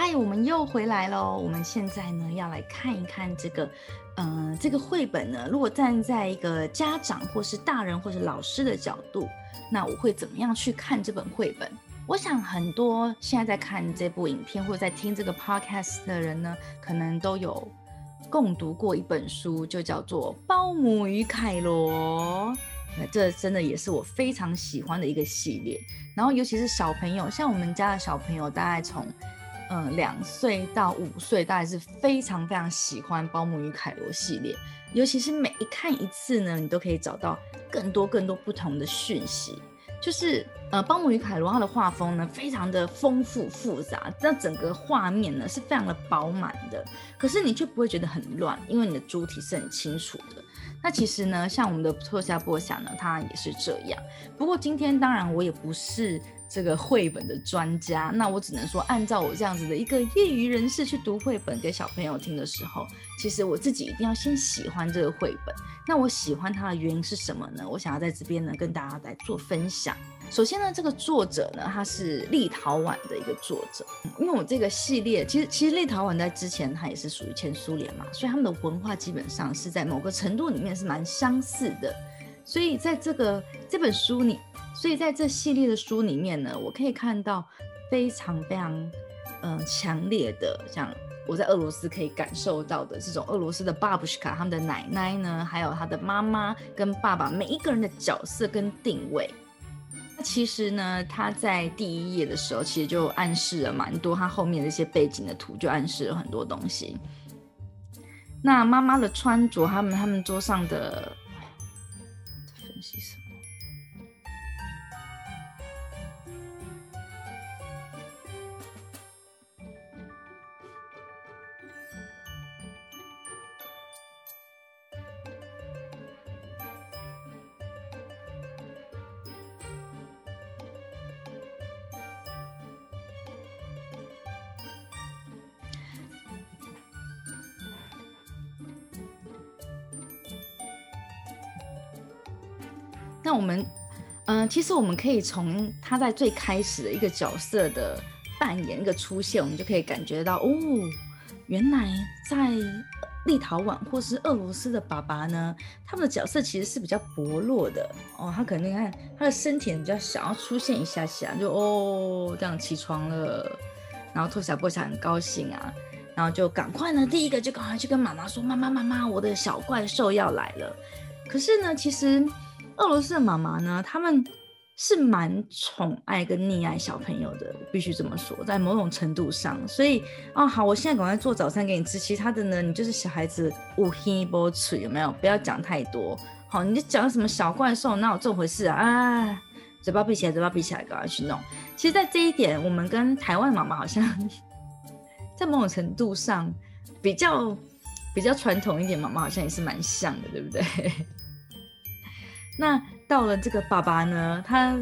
嗨，我们又回来喽！我们现在呢要来看一看这个，嗯、这个绘本呢，如果站在一个家长或是大人或是老师的角度，那我会怎么样去看这本绘本？我想很多现在在看这部影片或者在听这个 podcast 的人呢，可能都有共读过一本书，就叫做《包姆与凯罗》。那这真的也是我非常喜欢的一个系列。然后尤其是小朋友，像我们家的小朋友，大概从嗯，两岁到五岁，大概是非常非常喜欢《保姆与凯罗》系列，尤其是每一看一次呢，你都可以找到更多更多不同的讯息。就是呃，《邦姆与凯罗》他的画风呢，非常的丰富复杂，那整个画面呢是非常的饱满的，可是你却不会觉得很乱，因为你的主体是很清楚的。那其实呢，像我们的托夏波想呢，他也是这样。不过今天当然我也不是。这个绘本的专家，那我只能说，按照我这样子的一个业余人士去读绘本给小朋友听的时候，其实我自己一定要先喜欢这个绘本。那我喜欢它的原因是什么呢？我想要在这边呢跟大家来做分享。首先呢，这个作者呢，他是立陶宛的一个作者，因为我这个系列其实其实立陶宛在之前它也是属于前苏联嘛，所以他们的文化基本上是在某个程度里面是蛮相似的。所以在这个这本书里。所以在这系列的书里面呢，我可以看到非常非常嗯、强烈的，像我在俄罗斯可以感受到的这种俄罗斯的巴布什卡他们的奶奶呢，还有他的妈妈跟爸爸每一个人的角色跟定位。其实呢，他在第一页的时候其实就暗示了蛮多，他后面的一些背景的图就暗示了很多东西。那妈妈的穿着，他们他们桌上的那我们，嗯、其实我们可以从他在最开始的一个角色的扮演一个出现，我们就可以感觉到，哦，原来在立陶宛或是俄罗斯的爸爸呢，他们的角色其实是比较薄弱的哦。他可能你看他的身体比较小，要出现一下下就哦这样起床了，然后托小波小很高兴啊，然后就赶快呢，第一个就赶快去跟妈妈说，妈妈妈妈，我的小怪兽要来了。可是呢，其实。俄罗斯的妈妈呢，他们是蛮宠爱跟溺爱小朋友的，必须这么说，在某种程度上。所以啊，好，我现在赶快做早餐给你吃。其他的呢，你就是小孩子，无黑不吃，有没有？不要讲太多。好，你就讲什么小怪兽，哪有这回事啊？啊，嘴巴闭起来，嘴巴闭起来，赶快去弄。其实，在这一点，我们跟台湾妈妈好像 在某种程度上比较比较传统一点，妈妈好像也是蛮像的，对不对？那到了这个爸爸呢，他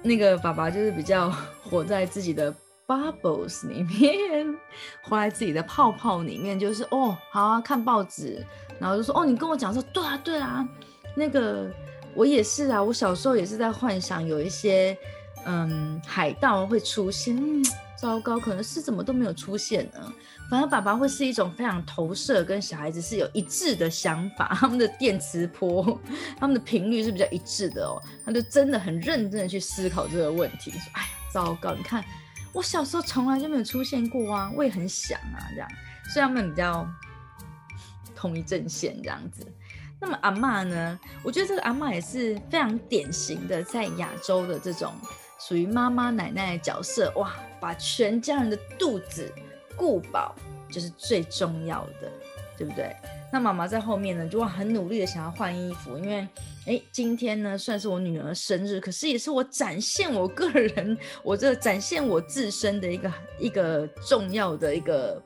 那个爸爸就是比较 活在自己的 bubbles 里面，活在自己的泡泡里面，就是哦，好啊，看报纸，然后就说哦，你跟我讲说，对啊，对啊，那个我也是啊，我小时候也是在幻想有一些嗯海盗会出现，糟糕，可能是怎么都没有出现呢。反而爸爸会是一种非常投射，跟小孩子是有一致的想法，他们的电磁波，他们的频率是比较一致的哦。他就真的很认真的去思考这个问题，说：“哎呀，糟糕！你看我小时候从来就没有出现过啊，我也很想啊，这样。”所以他们比较同一阵线这样子。那么阿嬷呢？我觉得这个阿嬷也是非常典型的在亚洲的这种属于妈妈奶奶的角色，哇，把全家人的肚子。顾饱就是最重要的，对不对？那妈妈在后面呢，就很努力的想要换衣服，因为哎，今天呢算是我女儿生日，可是也是我展现我个人，我这展现我自身的一个一个重要的一个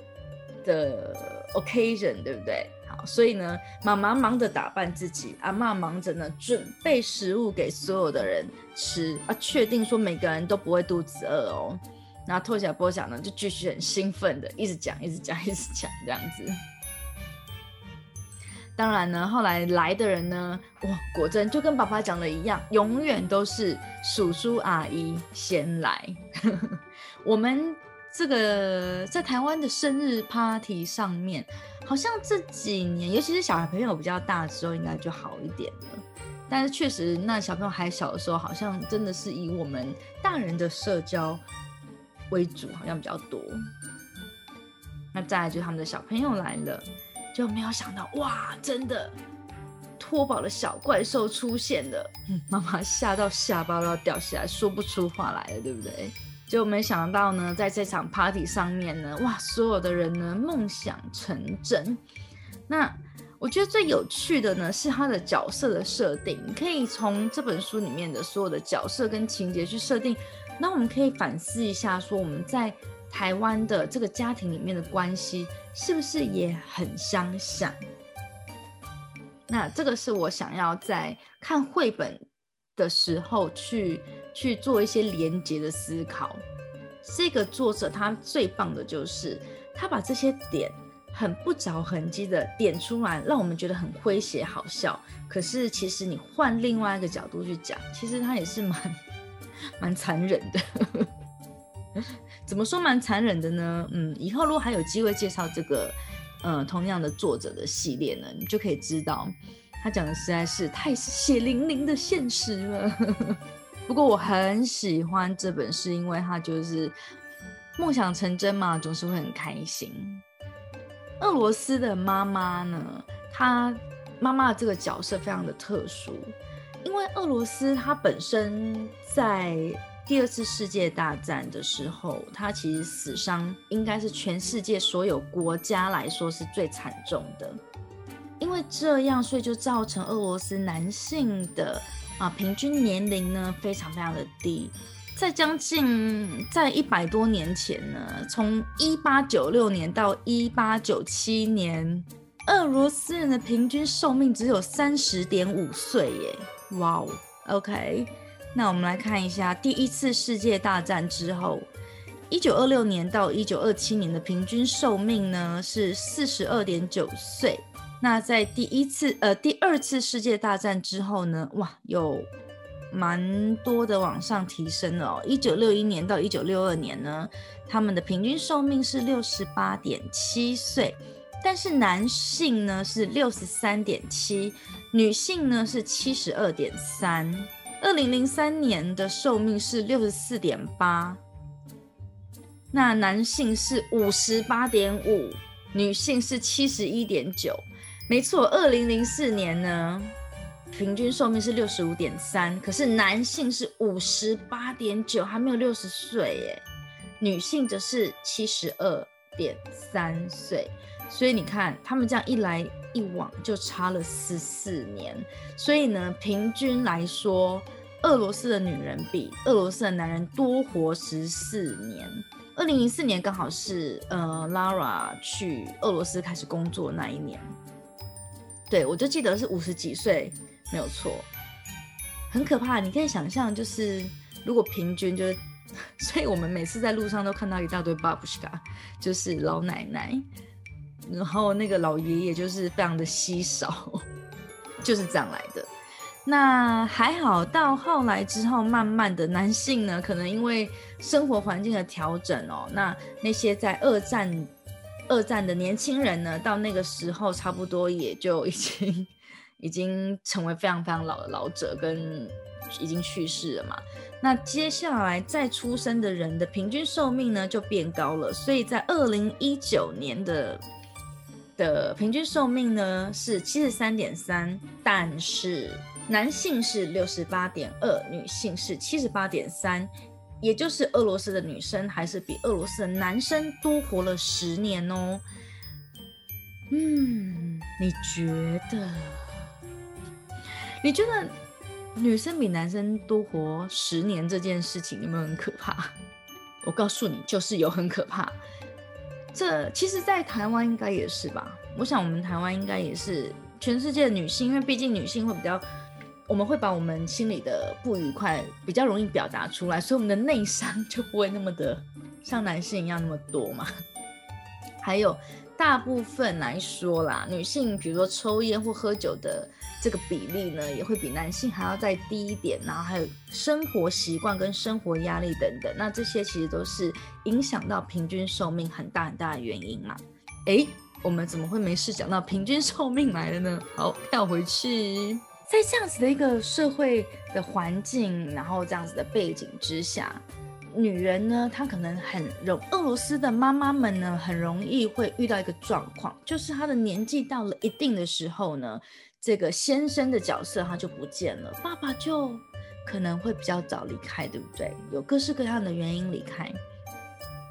的 occasion，对不对？所以呢，妈妈忙着打扮自己，阿妈忙着呢准备食物给所有的人吃啊，确定说每个人都不会肚子饿哦。然后托小波小呢，就继续很兴奋的一直讲，一直讲，一直讲这样子。当然呢，后来来的人呢，哇，果真就跟爸爸讲的一样，永远都是叔叔阿姨先来。我们这个在台湾的生日 party 上面，好像这几年，尤其是小孩朋友比较大之后，应该就好一点了。但是确实，那小朋友还小的时候，好像真的是以我们大人的社交为主，好像比较多。那再来就他们的小朋友来了，就没有想到哇，真的托宝的小怪兽出现了，妈妈吓到下巴都要掉下来，说不出话来了，对不对？就没想到呢，在这场 party 上面呢，哇，所有的人呢梦想成真。那我觉得最有趣的呢是他的角色的设定，可以从这本书里面的所有的角色跟情节去设定。那我们可以反思一下，说我们在。台湾的这个家庭里面的关系是不是也很相像？那这个是我想要在看绘本的时候去去做一些连结的思考。这个作者他最棒的就是他把这些点很不着痕迹的点出来，让我们觉得很诙谐好笑。可是其实你换另外一个角度去讲，其实他也是蛮 蛮残忍的。怎么说蛮残忍的呢？嗯，以后如果还有机会介绍这个，呃，同样的作者的系列呢，你就可以知道，他讲的实在是太血淋淋的现实了。不过我很喜欢这本，是因为他就是梦想成真嘛，总是会很开心。俄罗斯的妈妈呢，她妈妈这个角色非常的特殊，因为俄罗斯它本身在。第二次世界大战的时候，他其实死伤应该是全世界所有国家来说是最惨重的。因为这样，所以就造成俄罗斯男性的啊平均年龄呢非常非常的低。在将近在一百多年前呢，从一八九六年到一八九七年，俄罗斯人的平均寿命只有三十点五岁耶！哇哦，OK。那我们来看一下，第一次世界大战之后，一九二六年到一九二七年的平均寿命呢是四十二点九岁。那在第一次呃第二次世界大战之后呢，哇，有蛮多的往上提升了哦。一九六一年到一九六二年呢，他们的平均寿命是六十八点七岁，但是男性呢是六十三点七，女性呢是七十二点三。二零零三年的寿命是六十四点八，那男性是五十八点五，女性是七十一点九。没错，二零零四年呢，平均寿命是六十五点三，可是男性是五十八点九，还没有六十岁耶，女性则是七十二点三岁。所以你看，他们这样一来一往就差了十四年。所以呢，平均来说，俄罗斯的女人比俄罗斯的男人多活十四年。二零零四年刚好是呃，Lara 去俄罗斯开始工作那一年。对，我就记得是五十几岁，没有错，很可怕。你可以想象，就是如果平均就是，所以我们每次在路上都看到一大堆巴布什卡，就是老奶奶。然后那个老爷爷就是非常的稀少，就是这样来的。那还好，到后来之后，慢慢的男性呢，可能因为生活环境的调整哦，那那些在二战二战的年轻人呢，到那个时候差不多也就已经已经成为非常非常老的老者，跟已经去世了嘛。那接下来再出生的人的平均寿命呢，就变高了，所以在二零一九年的。的平均寿命呢是七十三点三，但是男性是六十八点二，女性是七十八点三，也就是俄罗斯的女生还是比俄罗斯的男生多活了十年哦。嗯，你觉得？你觉得女生比男生多活十年这件事情有没有很可怕？我告诉你，就是有很可怕。这其实，在台湾应该也是吧。我想，我们台湾应该也是全世界的女性，因为毕竟女性会比较，我们会把我们心里的不愉快比较容易表达出来，所以我们的内伤就不会那么的像男性一样那么多嘛。还有，大部分来说啦，女性比如说抽烟或喝酒的这个比例呢，也会比男性还要再低一点。然后还有生活习惯跟生活压力等等，那这些其实都是影响到平均寿命很大很大的原因嘛。诶，我们怎么会没事讲到平均寿命来了呢？好，跳回去，在这样子的一个社会的环境，然后这样子的背景之下。女人呢，她可能很容，俄罗斯的妈妈们呢，很容易会遇到一个状况，就是她的年纪到了一定的时候呢，这个先生的角色他就不见了，爸爸就可能会比较早离开，对不对？有各式各样的原因离开，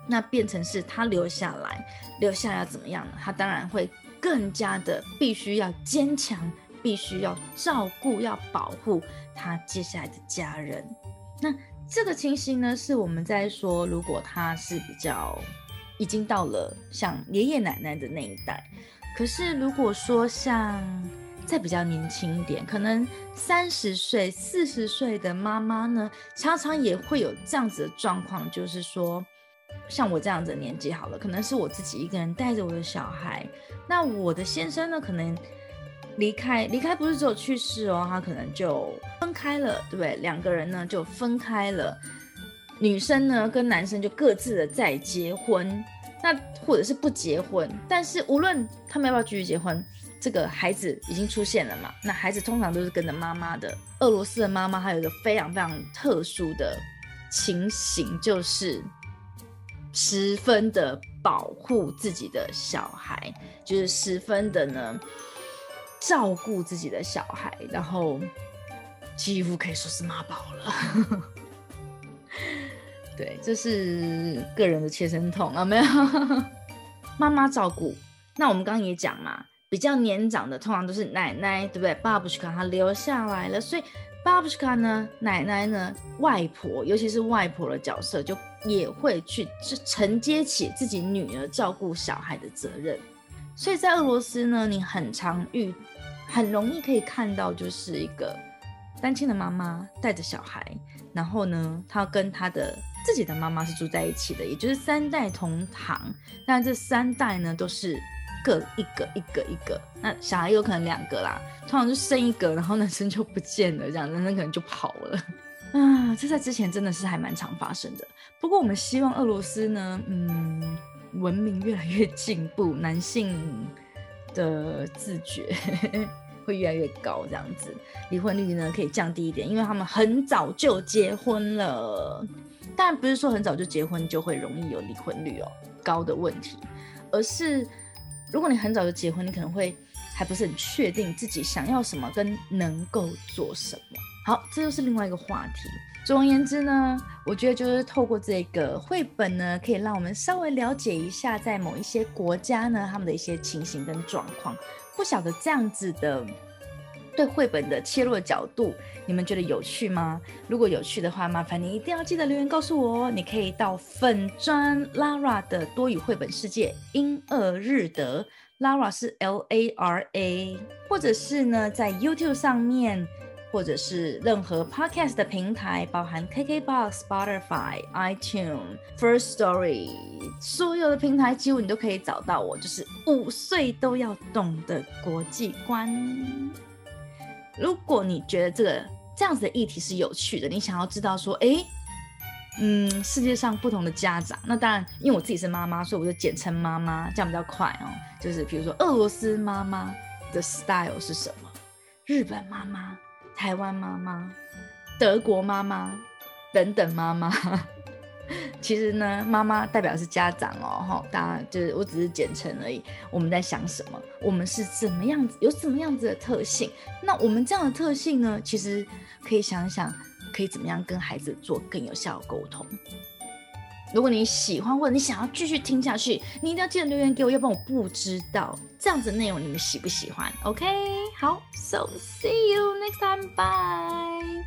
那变成是他留下来，留下来要怎么样呢？他当然会更加的必须要坚强，必须要照顾，要保护他接下来的家人，那。这个情形呢，是我们在说，如果他是比较已经到了像爷爷奶奶的那一代，可是如果说像再比较年轻一点，可能三十岁、四十岁的妈妈呢，常常也会有这样子的状况，就是说，像我这样子的年纪好了，可能是我自己一个人带着我的小孩，那我的先生呢，可能。离开，离开不是只有去世哦，他可能就分开了，对不对？两个人呢就分开了，女生呢跟男生就各自的再结婚，那或者是不结婚，但是无论他们要不要继续结婚，这个孩子已经出现了嘛，那孩子通常都是跟着妈妈的。俄罗斯的妈妈还有一个非常非常特殊的情形，就是十分的保护自己的小孩，就是十分的呢。照顾自己的小孩，然后几乎可以说是妈宝了。对，这是个人的切身痛啊，没有 妈妈照顾。那我们刚刚也讲嘛，比较年长的通常都是奶奶，对不对？巴布什卡她留下来了，所以巴布什卡呢，奶奶呢，外婆，尤其是外婆的角色，就也会去承接起自己女儿照顾小孩的责任。所以在俄罗斯呢，你很常遇，很容易可以看到，就是一个单亲的妈妈带着小孩，然后呢，她跟她的自己的妈妈是住在一起的，也就是三代同堂。但这三代呢，都是各一个一个一个，那小孩有可能两个啦，通常就生一个，然后男生就不见了，这样男生可能就跑了。啊，这在之前真的是还蛮常发生的。不过我们希望俄罗斯呢，嗯。文明越来越进步，男性的自觉 会越来越高，这样子离婚率呢可以降低一点，因为他们很早就结婚了。当然不是说很早就结婚就会容易有离婚率哦高的问题，而是如果你很早就结婚，你可能会还不是很确定自己想要什么跟能够做什么。好，这就是另外一个话题。总而言之呢，我觉得就是透过这个绘本呢，可以让我们稍微了解一下，在某一些国家呢，他们的一些情形跟状况。不晓得这样子的对绘本的切入的角度，你们觉得有趣吗？如果有趣的话，麻烦你一定要记得留言告诉我哦。你可以到粉砖 Lara 的多语绘本世界英俄日德，Lara 是 L A R A，或者是呢在 YouTube 上面。或者是任何 podcast 的平台，包含 KKBox、Spotify、iTunes、First Story，所有的平台几乎你都可以找到我。就是五岁都要懂的国际观。如果你觉得这个这样子的议题是有趣的，你想要知道说，哎，嗯，世界上不同的家长，那当然，因为我自己是妈妈，所以我就简称妈妈，这样比较快哦。就是比如说，俄罗斯妈妈的 style 是什么？日本妈妈。台湾妈妈、德国妈妈等等妈妈，其实呢，妈妈代表是家长哦，哈，当然就是我只是简称而已。我们在想什么？我们是怎么样子？有什么样子的特性？那我们这样的特性呢？其实可以想想，可以怎么样跟孩子做更有效的沟通。如果你喜欢或者你想要继续听下去，你一定要记得留言给我，要不然我不知道这样子的内容你们喜不喜欢？OK，好，So see you next time，bye。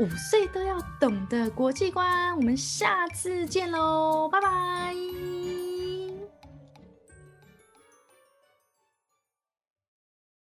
五岁都要懂的国际观，我们下次见喽，拜拜。